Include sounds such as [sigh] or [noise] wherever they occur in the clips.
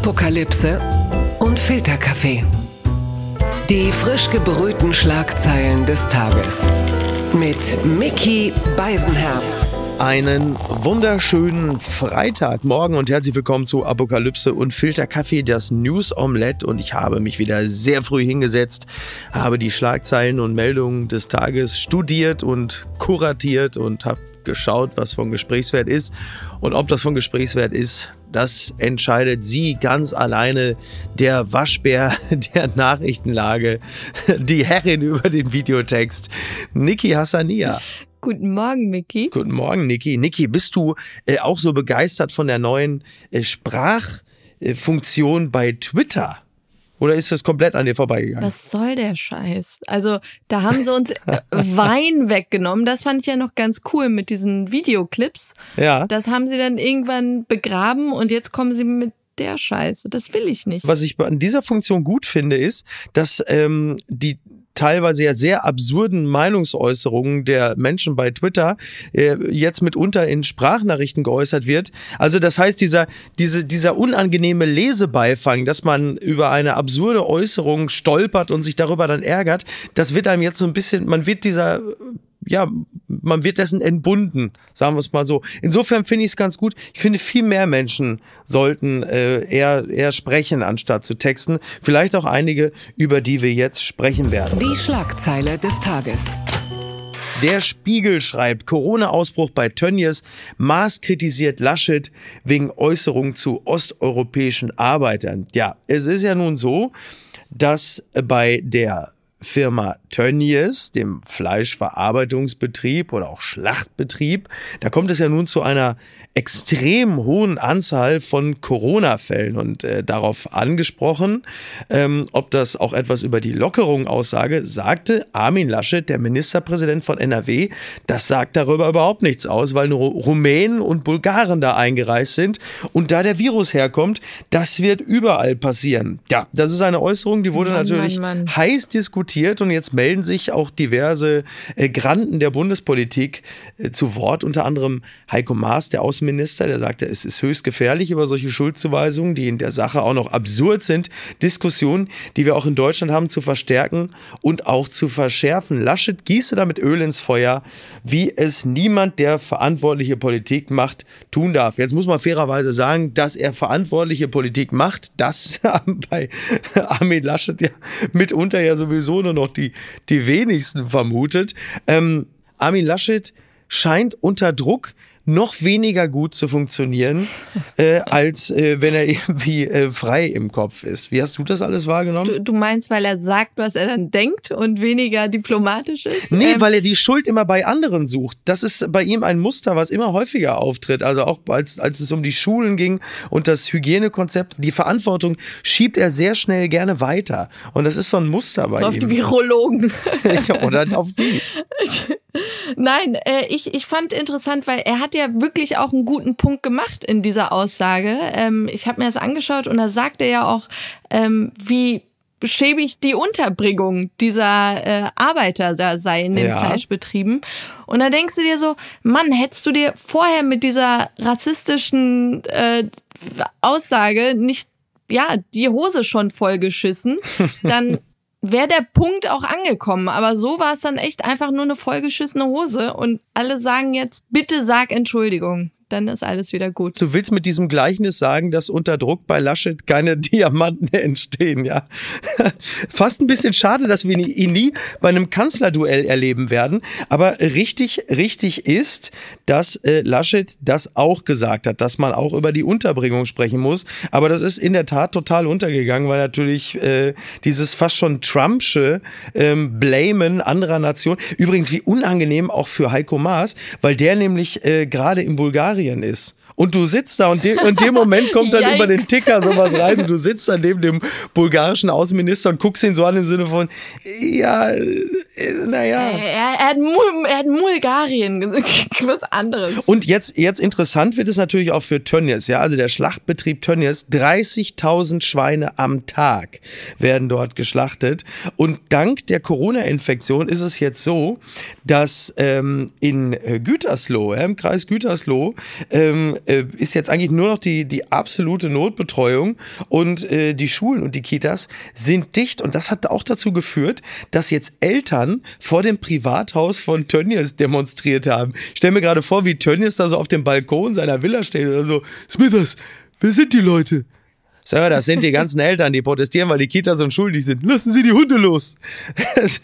Apokalypse und Filterkaffee. Die frisch gebrühten Schlagzeilen des Tages. Mit Mickey Beisenherz. Einen wunderschönen Freitagmorgen und herzlich willkommen zu Apokalypse und Filterkaffee, das News Omelette. Und ich habe mich wieder sehr früh hingesetzt, habe die Schlagzeilen und Meldungen des Tages studiert und kuratiert und habe geschaut, was von Gesprächswert ist. Und ob das von Gesprächswert ist, das entscheidet sie ganz alleine, der Waschbär [laughs] der Nachrichtenlage, die Herrin über den Videotext, Niki Hassania. Guten Morgen, Niki. Guten Morgen, Niki. Niki, bist du äh, auch so begeistert von der neuen äh, Sprachfunktion bei Twitter? Oder ist das komplett an dir vorbeigegangen? Was soll der Scheiß? Also, da haben sie uns äh, Wein [laughs] weggenommen. Das fand ich ja noch ganz cool mit diesen Videoclips. Ja. Das haben sie dann irgendwann begraben und jetzt kommen sie mit der Scheiße. Das will ich nicht. Was ich an dieser Funktion gut finde, ist, dass ähm, die teilweise ja sehr absurden Meinungsäußerungen der Menschen bei Twitter äh, jetzt mitunter in Sprachnachrichten geäußert wird. Also das heißt, dieser, diese, dieser unangenehme Lesebeifang, dass man über eine absurde Äußerung stolpert und sich darüber dann ärgert, das wird einem jetzt so ein bisschen, man wird dieser ja, man wird dessen entbunden, sagen wir es mal so. Insofern finde ich es ganz gut. Ich finde, viel mehr Menschen sollten äh, eher, eher sprechen, anstatt zu texten. Vielleicht auch einige, über die wir jetzt sprechen werden. Die Schlagzeile des Tages. Der Spiegel schreibt, Corona-Ausbruch bei Tönnies, Maß kritisiert Laschet wegen Äußerung zu osteuropäischen Arbeitern. Ja, es ist ja nun so, dass bei der Firma Tönnies, dem Fleischverarbeitungsbetrieb oder auch Schlachtbetrieb, da kommt es ja nun zu einer extrem hohen Anzahl von Corona-Fällen und äh, darauf angesprochen, ähm, ob das auch etwas über die Lockerung aussage, sagte Armin Laschet, der Ministerpräsident von NRW, das sagt darüber überhaupt nichts aus, weil nur Rumänen und Bulgaren da eingereist sind. Und da der Virus herkommt, das wird überall passieren. Ja, das ist eine Äußerung, die wurde Mann, natürlich Mann, Mann. heiß diskutiert und jetzt melden sich auch diverse äh, Granden der Bundespolitik äh, zu Wort, unter anderem Heiko Maas, der Außenminister, der sagte, es ist höchst gefährlich über solche Schuldzuweisungen, die in der Sache auch noch absurd sind, Diskussionen, die wir auch in Deutschland haben, zu verstärken und auch zu verschärfen. Laschet gieße damit Öl ins Feuer, wie es niemand, der verantwortliche Politik macht, tun darf. Jetzt muss man fairerweise sagen, dass er verantwortliche Politik macht, das [laughs] bei Armin Laschet ja mitunter ja sowieso nur noch die, die wenigsten vermutet. Ähm, Armin Laschet scheint unter Druck noch weniger gut zu funktionieren, äh, als äh, wenn er irgendwie äh, frei im Kopf ist. Wie hast du das alles wahrgenommen? Du, du meinst, weil er sagt, was er dann denkt und weniger diplomatisch ist? Nee, Ähm, weil er die Schuld immer bei anderen sucht. Das ist bei ihm ein Muster, was immer häufiger auftritt. Also auch als, als es um die Schulen ging und das Hygienekonzept, die Verantwortung schiebt er sehr schnell gerne weiter. Und das ist so ein Muster bei auf ihm. die Virologen. [laughs] Oder auf die. [laughs] Nein, äh, ich, ich fand interessant, weil er hat ja wirklich auch einen guten Punkt gemacht in dieser Aussage. Ähm, ich habe mir das angeschaut und da sagt er ja auch, ähm, wie schäbig die Unterbringung dieser äh, Arbeiter da sei in den Ja. Fleischbetrieben. Und da denkst du dir so, Mann, hättest du dir vorher mit dieser rassistischen äh, Aussage nicht ja die Hose schon vollgeschissen, [laughs] dann wäre der Punkt auch angekommen. Aber so war es dann echt einfach nur eine vollgeschissene Hose und alle sagen jetzt, bitte sag Entschuldigung. Dann ist alles wieder gut. Du willst mit diesem Gleichnis sagen, dass unter Druck bei Laschet keine [laughs] Diamanten entstehen, ja? [laughs] Fast ein bisschen schade, dass wir ihn nie bei einem Kanzlerduell erleben werden. Aber richtig, richtig ist, dass äh, Laschet das auch gesagt hat, dass man auch über die Unterbringung sprechen muss. Aber das ist in der Tat total untergegangen, weil natürlich äh, dieses fast schon Trumpsche ähm, Blamen anderer Nationen, übrigens wie unangenehm auch für Heiko Maas, weil der nämlich äh, gerade in Bulgarien ist. Und du sitzt da und de in dem Moment kommt dann [laughs] über den Ticker sowas rein und du sitzt dann neben dem bulgarischen Außenminister und guckst ihn so an im Sinne von, ja, äh, naja. Er, er, hat, Mul, er hat Bulgarien [laughs] was anderes. Und jetzt, jetzt interessant wird es natürlich auch für Tönnies, ja, also der Schlachtbetrieb Tönnies, 30.000 Schweine am Tag werden dort geschlachtet. Und dank der Corona-Infektion ist es jetzt so, dass ähm, in äh, Gütersloh, ja, im Kreis Gütersloh, ähm, äh, ist jetzt eigentlich nur noch die, die absolute Notbetreuung und äh, die Schulen und die Kitas sind dicht und das hat auch dazu geführt, dass jetzt Eltern vor dem Privathaus von Tönnies demonstriert haben. Ich stell mir gerade vor, wie Tönnies da so auf dem Balkon seiner Villa steht und so, Smithers, wer sind die Leute? Sir, das sind die ganzen Eltern, die protestieren, weil die Kitas unschuldig sind. Lassen Sie die Hunde los. [laughs]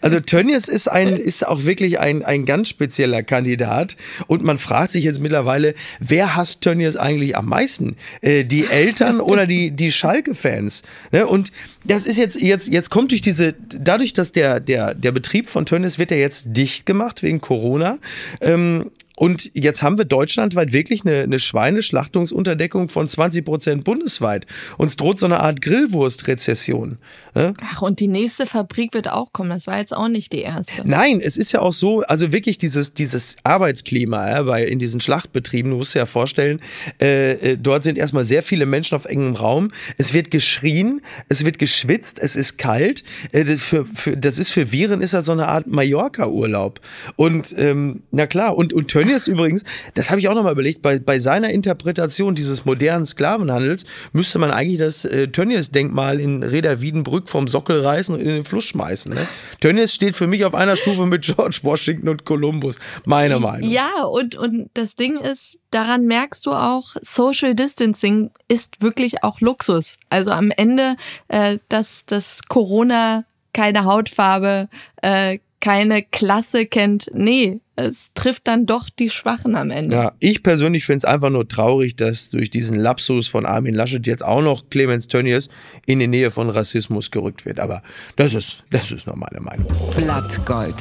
Also Tönnies ist ein, ist auch wirklich ein, ein ganz spezieller Kandidat. Und man fragt sich jetzt mittlerweile, wer hasst Tönnies eigentlich am meisten? Äh, die Eltern oder die, die Schalke-Fans? Ne? Und das ist jetzt, jetzt, jetzt kommt durch diese, dadurch, dass der, der, der Betrieb von Tönnies wird ja jetzt dicht gemacht wegen Corona. Ähm, und jetzt haben wir deutschlandweit wirklich eine, eine Schweineschlachtungsunterdeckung von 20 Prozent bundesweit. Uns droht so eine Art Grillwurstrezession. Ne? Ach, und die nächste Fabrik wird auch kommen. Das war jetzt auch nicht die erste. Nein, es ist ja auch so, also wirklich dieses, dieses Arbeitsklima ja, bei, in diesen Schlachtbetrieben, du musst dir ja vorstellen, äh, äh, dort sind erstmal sehr viele Menschen auf engem Raum. Es wird geschrien, es wird geschwitzt, es ist kalt. Äh, das, für, für, das ist für Viren ist halt so eine Art Mallorca-Urlaub. Und ähm, na klar, und, und Tönnies ist übrigens, das habe ich auch nochmal überlegt, bei, bei seiner Interpretation dieses modernen Sklavenhandels müsste man eigentlich das äh, Tönnies-Denkmal in Reda Wiedenbrück vom Sockel reißen und in den Fluss schmeißen. Ne? Tönnies steht für mich auf einer Stufe mit George Washington und Columbus, meiner Meinung. Ja, und, und das Ding ist, daran merkst du auch, Social Distancing ist wirklich auch Luxus. Also am Ende, äh, dass das Corona keine Hautfarbe, äh, keine Klasse kennt. Nee, es trifft dann doch die Schwachen am Ende. Ja, ich persönlich finde es einfach nur traurig, dass durch diesen Lapsus von Armin Laschet jetzt auch noch Clemens Tönnies in die Nähe von Rassismus gerückt wird. Aber das ist, das ist nur meine Meinung. Blattgold.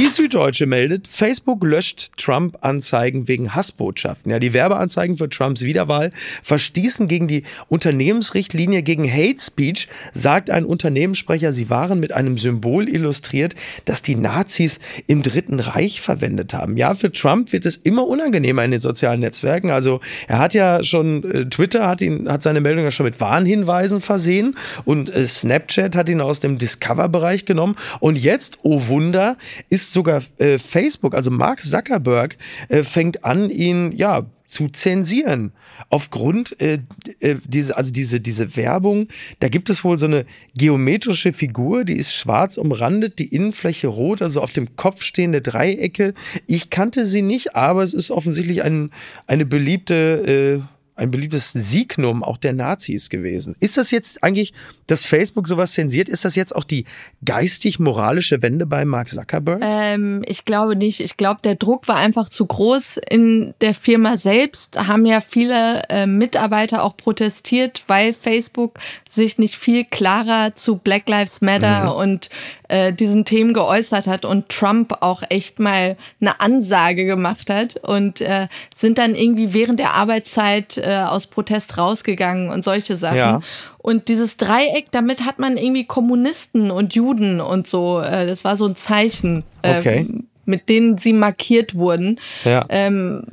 Die Süddeutsche meldet, Facebook löscht Trump-Anzeigen wegen Hassbotschaften. Ja, die Werbeanzeigen für Trumps Wiederwahl verstießen gegen die Unternehmensrichtlinie gegen Hate Speech, sagt ein Unternehmenssprecher. Sie waren mit einem Symbol illustriert, das die Nazis im Dritten Reich verwendet haben. Ja, für Trump wird es immer unangenehmer in den sozialen Netzwerken. Also er hat ja schon, äh, Twitter hat ihn, hat seine Meldung ja schon mit Warnhinweisen versehen und äh, Snapchat hat ihn aus dem Discover-Bereich genommen. Und jetzt, oh Wunder, ist sogar äh, Facebook, also Mark Zuckerberg, äh, fängt an, ihn ja zu zensieren. Aufgrund äh, äh, diese, also diese, diese Werbung, da gibt es wohl so eine geometrische Figur, die ist schwarz umrandet, die Innenfläche rot, also auf dem Kopf stehende Dreiecke. Ich kannte sie nicht, aber es ist offensichtlich ein, eine beliebte äh, ein beliebtes Signum auch der Nazis gewesen. Ist das jetzt eigentlich, dass Facebook sowas zensiert, ist das jetzt auch die geistig-moralische Wende bei Mark Zuckerberg? Ähm, ich glaube nicht. Ich glaube, der Druck war einfach zu groß in der Firma selbst. Haben ja viele äh, Mitarbeiter auch protestiert, weil Facebook sich nicht viel klarer zu Black Lives Matter mhm. und äh, diesen Themen geäußert hat und Trump auch echt mal eine Ansage gemacht hat und äh, sind dann irgendwie während der Arbeitszeit äh, aus Protest rausgegangen und solche Sachen. Ja. Und dieses Dreieck, damit hat man irgendwie Kommunisten und Juden und so, äh, das war so ein Zeichen. Äh, okay mit denen sie markiert wurden. Ja. Ähm,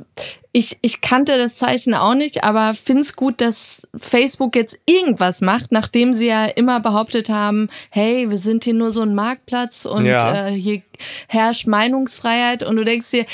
ich, ich kannte das Zeichen auch nicht, aber finde es gut, dass Facebook jetzt irgendwas macht, nachdem sie ja immer behauptet haben, hey, wir sind hier nur so ein Marktplatz und ja. äh, hier herrscht Meinungsfreiheit und du denkst dir,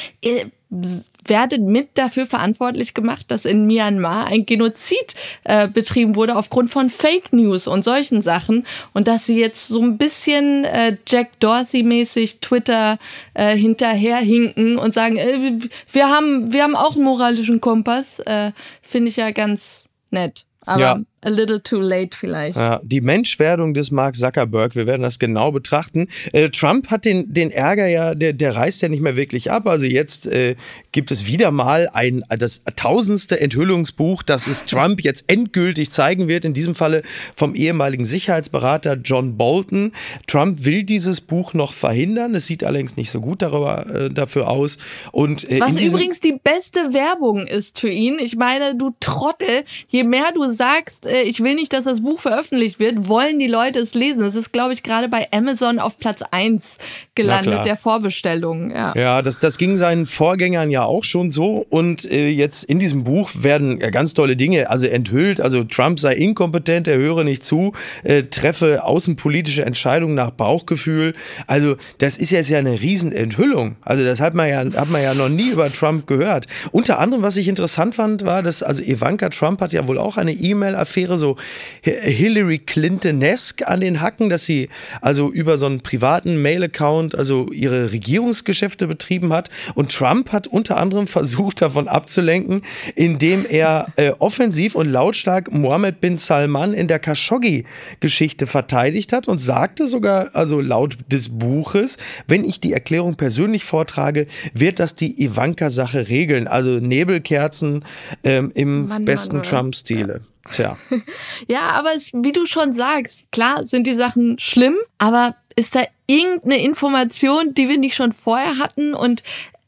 ihr, werdet mit dafür verantwortlich gemacht, dass in Myanmar ein Genozid äh, betrieben wurde aufgrund von Fake News und solchen Sachen und dass sie jetzt so ein bisschen äh, Jack Dorsey-mäßig Twitter äh, hinterherhinken und sagen, äh, wir haben wir haben auch einen moralischen Kompass, äh, finde ich ja ganz nett. Aber ja a little too late vielleicht. Ja, die Menschwerdung des Mark Zuckerberg, wir werden das genau betrachten. Äh, Trump hat den, den Ärger ja, der, der reißt ja nicht mehr wirklich ab. Also jetzt äh, gibt es wieder mal ein, das tausendste Enthüllungsbuch, das es Trump jetzt endgültig zeigen wird. In diesem Falle vom ehemaligen Sicherheitsberater John Bolton. Trump will dieses Buch noch verhindern. Es sieht allerdings nicht so gut darüber, äh, dafür aus. Und, äh, Was übrigens die beste Werbung ist für ihn. Ich meine, du Trottel, je mehr du sagst, äh, ich will nicht, dass das Buch veröffentlicht wird, wollen die Leute es lesen. Das ist, glaube ich, gerade bei Amazon auf Platz 1 gelandet, der Vorbestellung. Ja, ja das, das ging seinen Vorgängern ja auch schon so. Und äh, jetzt in diesem Buch werden ja ganz tolle Dinge also enthüllt. Also Trump sei inkompetent, er höre nicht zu, äh, treffe außenpolitische Entscheidungen nach Bauchgefühl. Also das ist jetzt ja eine Riesenenthüllung. Also das hat man ja, hat man ja noch nie über Trump gehört. Unter anderem, was ich interessant fand, war, dass also Ivanka Trump hat ja wohl auch eine E-Mail-Affäre so Hillary Clinton-esque an den Hacken, dass sie also über so einen privaten Mail-Account also ihre Regierungsgeschäfte betrieben hat. Und Trump hat unter anderem versucht, davon abzulenken, indem er äh, offensiv und lautstark Mohammed bin Salman in der Khashoggi-Geschichte verteidigt hat und sagte sogar, also laut des Buches, wenn ich die Erklärung persönlich vortrage, wird das die Ivanka-Sache regeln. Also Nebelkerzen ähm, im Mann, besten Trump-Stile. Ja. Tja. [laughs] ja, aber es, wie du schon sagst, klar sind die Sachen schlimm, aber ist da irgendeine Information, die wir nicht schon vorher hatten? Und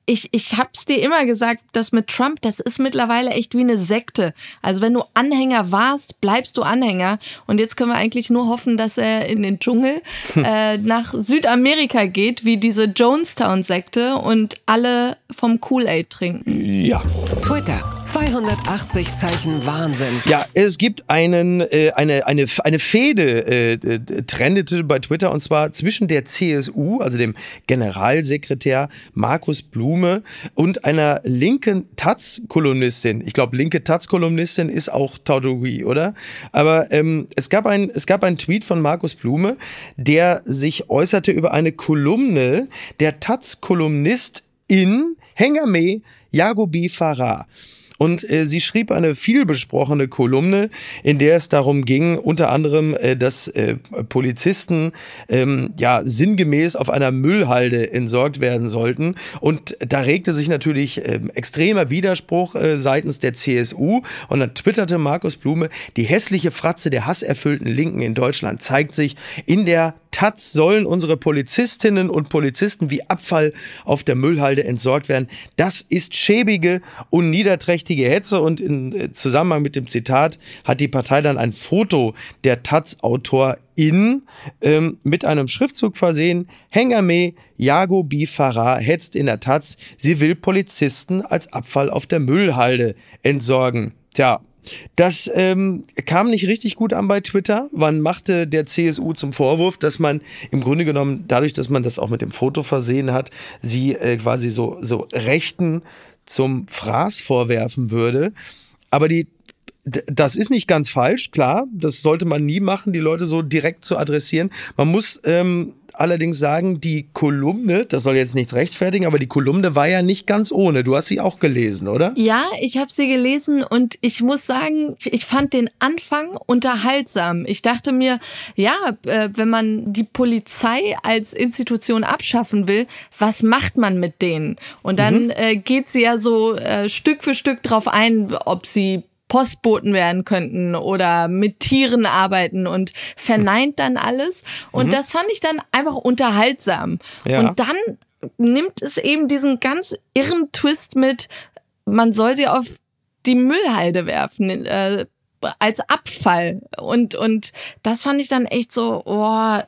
ich, ich hab's dir immer gesagt, das mit Trump, das ist mittlerweile echt wie eine Sekte. Also wenn du Anhänger warst, bleibst du Anhänger. Und jetzt können wir eigentlich nur hoffen, dass er in den Dschungel [laughs] äh, nach Südamerika geht, wie diese Jonestown-Sekte und alle vom Kool-Aid trinken. Ja. Twitter. 280 Zeichen Wahnsinn. Ja, es gibt einen, äh, eine, eine, eine Fehde, äh, trendete bei Twitter, und zwar zwischen der CSU, also dem Generalsekretär Markus Blume, und einer linken Taz-Kolumnistin. Ich glaube, linke Taz-Kolumnistin ist auch Tautologie, oder? Aber ähm, es, gab ein, es gab einen Tweet von Markus Blume, der sich äußerte über eine Kolumne der Taz-Kolumnist in Hengame Jagobi Farah. Und äh, sie schrieb eine vielbesprochene Kolumne, in der es darum ging, unter anderem, äh, dass äh, Polizisten ähm, ja sinngemäß auf einer Müllhalde entsorgt werden sollten. Und da regte sich natürlich äh, extremer Widerspruch äh, seitens der CSU. Und dann twitterte Markus Blume, die hässliche Fratze der hasserfüllten Linken in Deutschland zeigt sich in der Taz sollen unsere Polizistinnen und Polizisten wie Abfall auf der Müllhalde entsorgt werden. Das ist schäbige und niederträchtige Hetze und in äh, Zusammenhang mit dem Zitat hat die Partei dann ein Foto der Taz-Autor in ähm, mit einem Schriftzug versehen. Hengame Jago Bifara hetzt in der Taz. Sie will Polizisten als Abfall auf der Müllhalde entsorgen. Tja, das ähm, kam nicht richtig gut an bei Twitter. Man machte der CSU zum Vorwurf, dass man im Grunde genommen, dadurch, dass man das auch mit dem Foto versehen hat, sie äh, quasi so, so Rechten zum Fraß vorwerfen würde. Aber die das ist nicht ganz falsch, klar. Das sollte man nie machen, die Leute so direkt zu adressieren. Man muss ähm, allerdings sagen, die Kolumne, das soll jetzt nichts rechtfertigen, aber die Kolumne war ja nicht ganz ohne. Du hast sie auch gelesen, oder? Ja, ich habe sie gelesen und ich muss sagen, ich fand den Anfang unterhaltsam. Ich dachte mir, ja, äh, wenn man die Polizei als Institution abschaffen will, was macht man mit denen? Und dann mhm. äh, geht sie ja so äh, Stück für Stück drauf ein, ob sie Postboten werden könnten oder mit Tieren arbeiten und verneint dann alles. Und mhm. das fand ich dann einfach unterhaltsam. Ja. Und dann nimmt es eben diesen ganz irren Twist mit, man soll sie auf die Müllhalde werfen. Äh, als Abfall. Und, und das fand ich dann echt so, oh,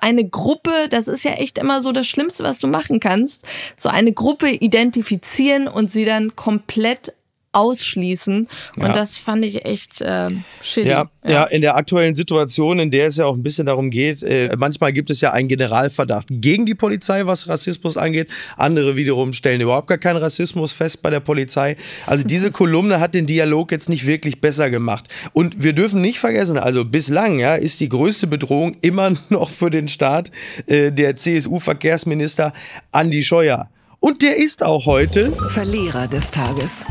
eine Gruppe, das ist ja echt immer so das Schlimmste, was du machen kannst. So eine Gruppe identifizieren und sie dann komplett ausschließen. Und ja. das fand ich echt äh, shitty. Ja, ja, ja. in der aktuellen Situation, in der es ja auch ein bisschen darum geht, äh, manchmal gibt es ja einen Generalverdacht gegen die Polizei, was Rassismus angeht. Andere wiederum stellen überhaupt gar keinen Rassismus fest bei der Polizei. Also diese [laughs] Kolumne hat den Dialog jetzt nicht wirklich besser gemacht. Und wir dürfen nicht vergessen, also bislang ja, ist die größte Bedrohung immer [laughs] noch für den Staat äh, der CSU-Verkehrsminister Andi Scheuer. Und der ist auch heute Verlierer des Tages.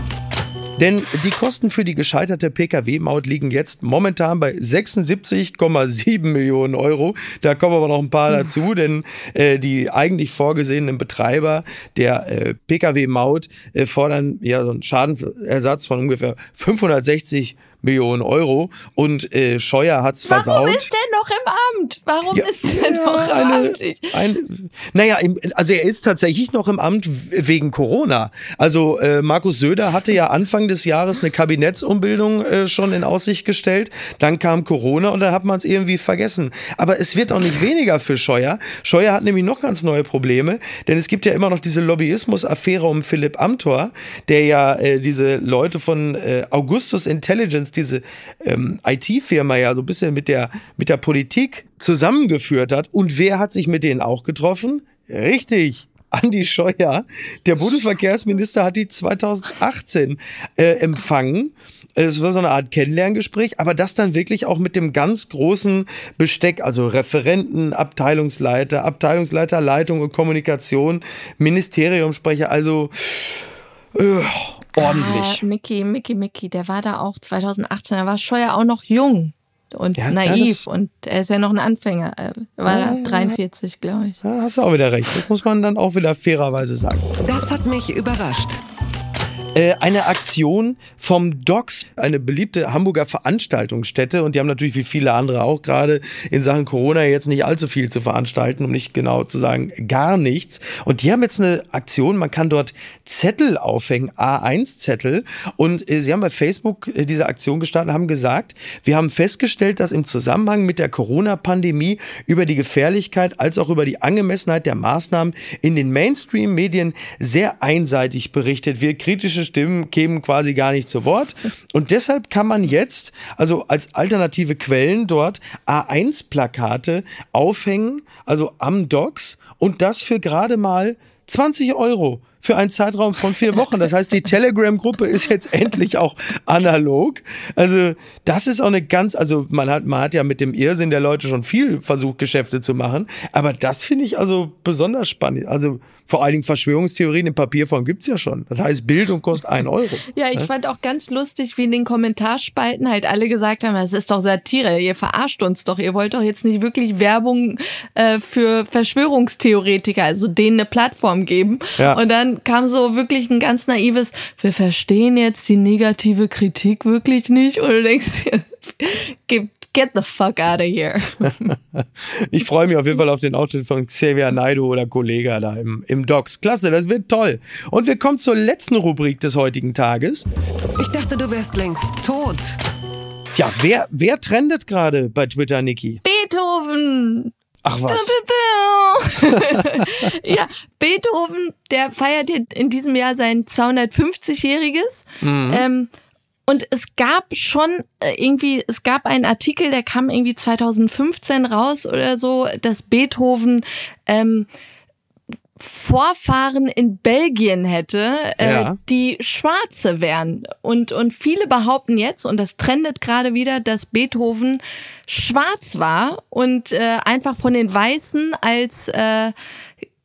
Denn die Kosten für die gescheiterte Pkw-Maut liegen jetzt momentan bei 76,7 Millionen Euro. Da kommen aber noch ein paar [laughs] dazu, denn äh, die eigentlich vorgesehenen Betreiber der äh, Pkw-Maut äh, fordern ja so einen Schadenersatz von ungefähr 560 Millionen Euro und äh, Scheuer hat's versaut. Warum ist der noch im Amt? Warum Ja, ist der ja, noch im eine, Amt? Ich, ein, naja, also er ist tatsächlich noch im Amt wegen Corona. Also äh, Markus Söder hatte ja Anfang des Jahres eine Kabinettsumbildung äh, schon in Aussicht gestellt. Dann kam Corona und dann hat man es irgendwie vergessen. Aber es wird auch nicht weniger für Scheuer. Scheuer hat nämlich noch ganz neue Probleme, denn es gibt ja immer noch diese Lobbyismus-Affäre um Philipp Amthor, der ja äh, diese Leute von äh, Augustus Intelligence, diese ähm, IT-Firma ja so ein bisschen mit der, mit der Politik zusammengeführt hat. Und wer hat sich mit denen auch getroffen? Richtig. Andi Scheuer, der Bundesverkehrsminister, hat die 2018 äh, empfangen. Es war so eine Art Kennenlerngespräch, aber das dann wirklich auch mit dem ganz großen Besteck, also Referenten, Abteilungsleiter, Abteilungsleiter Leitung und Kommunikation, Ministeriumsprecher, also äh, ordentlich. Ah, Mickey, Mickey, Mickey, der war da auch 2018, da war Scheuer auch noch jung und Ja, ja, naiv das- und er ist ja noch ein Anfänger. Er war Ja, da 43, glaube ich. Da hast du auch wieder recht. Das muss man dann auch wieder fairerweise sagen. Das hat mich überrascht. Äh, eine Aktion vom DOCS, eine beliebte Hamburger Veranstaltungsstätte. Und die haben natürlich wie viele andere auch gerade in Sachen Corona jetzt nicht allzu viel zu veranstalten, um nicht genau zu sagen, gar nichts. Und die haben jetzt eine Aktion, man kann dort Zettel aufhängen, A1-Zettel. Und äh, sie haben bei Facebook äh, diese Aktion gestartet haben gesagt, wir haben festgestellt, dass im Zusammenhang mit der Corona-Pandemie über die Gefährlichkeit als auch über die Angemessenheit der Maßnahmen in den Mainstream-Medien sehr einseitig berichtet wird. Kritische Stimmen kämen quasi gar nicht zu Wort. Und deshalb kann man jetzt, also als alternative Quellen dort A1-Plakate aufhängen, also am Docs und das für gerade mal 20 Euro für einen Zeitraum von vier Wochen. Das heißt, die Telegram-Gruppe ist jetzt endlich auch analog. Also das ist auch eine ganz, also man hat, man hat ja mit dem Irrsinn der Leute schon viel versucht, Geschäfte zu machen. Aber das finde ich also besonders spannend. Also vor allen Dingen Verschwörungstheorien in Papierform gibt's ja schon. Das heißt, Bildung kostet ein Euro. Ja, ich fand auch ganz lustig, wie in den Kommentarspalten halt alle gesagt haben, das ist doch Satire, ihr verarscht uns doch, ihr wollt doch jetzt nicht wirklich Werbung äh, für Verschwörungstheoretiker, also denen eine Plattform geben. Ja. Und dann kam so wirklich ein ganz naives, wir verstehen jetzt die negative Kritik wirklich nicht. Und du denkst dir, [laughs] get, get the fuck out of here. [laughs] Ich freue mich auf jeden Fall auf den Auftritt von Xavier Naidu oder Kollega da im, im Docs. Klasse, das wird toll. Und wir kommen zur letzten Rubrik des heutigen Tages. Ich dachte, du wärst längst tot. Ja, wer, wer trendet gerade bei Twitter, Niki? Beethoven! Ach was. [laughs] ja, Beethoven, der feiert jetzt in diesem Jahr sein 250-jähriges. Ähm, und es gab schon äh, irgendwie, es gab einen Artikel, der kam irgendwie 2015 raus oder so, dass Beethoven ähm, Vorfahren in Belgien hätte, äh, Ja. die Schwarze wären. Und, und viele behaupten jetzt, und das trendet gerade wieder, dass Beethoven schwarz war und äh, einfach von den Weißen als äh,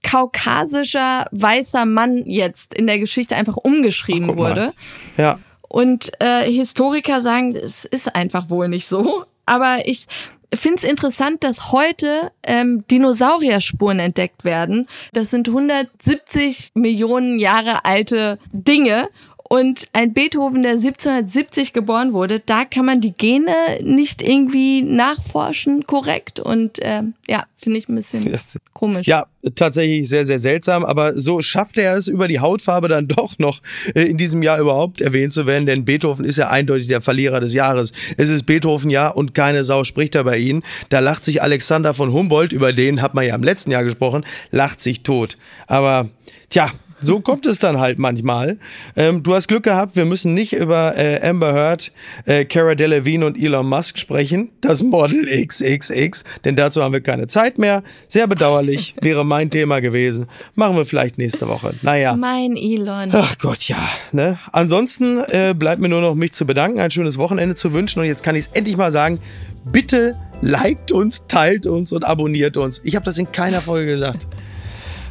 kaukasischer weißer Mann jetzt in der Geschichte einfach umgeschrieben mal. wurde. Ja. Und äh, Historiker sagen, es ist einfach wohl nicht so. Aber ich finde es interessant, dass heute ähm, Dinosaurierspuren entdeckt werden. Das sind 170 Millionen Jahre alte Dinge. Und ein Beethoven, der 1770 geboren wurde, da kann man die Gene nicht irgendwie nachforschen korrekt. Und ähm, ja, finde ich ein bisschen Das- komisch. Ja, tatsächlich sehr, sehr seltsam, aber so schafft er es über die Hautfarbe dann [laughs] doch noch äh, in diesem Jahr überhaupt erwähnt zu werden, denn Beethoven ist ja eindeutig der Verlierer des Jahres. Es ist Beethoven ja und keine Sau spricht da bei ihnen. Da lacht sich Alexander von Humboldt, über den hat man ja im letzten Jahr gesprochen, lacht sich tot. Aber tja, so kommt es dann halt manchmal. Ähm, du hast Glück gehabt, wir müssen nicht über äh, Amber Heard, äh, Cara Delevingne und Elon Musk sprechen. Das Model XXX, denn dazu haben wir keine Zeit mehr. Sehr bedauerlich, [laughs] wäre mein Thema gewesen. Machen wir vielleicht nächste Woche. Naja. Mein Elon. Ach Gott, ja. Ne? Ansonsten äh, bleibt mir nur noch mich zu bedanken, ein schönes Wochenende zu wünschen und jetzt kann ich es endlich mal sagen. Bitte liked uns, teilt uns und abonniert uns. Ich habe das in keiner Folge gesagt.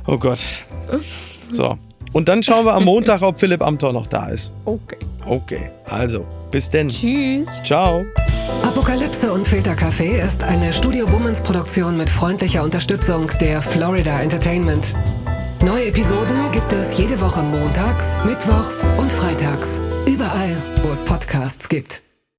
Oh Gott. So. Und dann schauen wir am Montag, ob Philipp Amthor noch da ist. Okay. Okay. Also, bis denn. Tschüss. Ciao. Apokalypse und Filtercafé ist eine Studio Bummens Produktion mit freundlicher Unterstützung der Florida Entertainment. Neue Episoden gibt es jede Woche montags, mittwochs und freitags. Überall, wo es Podcasts gibt.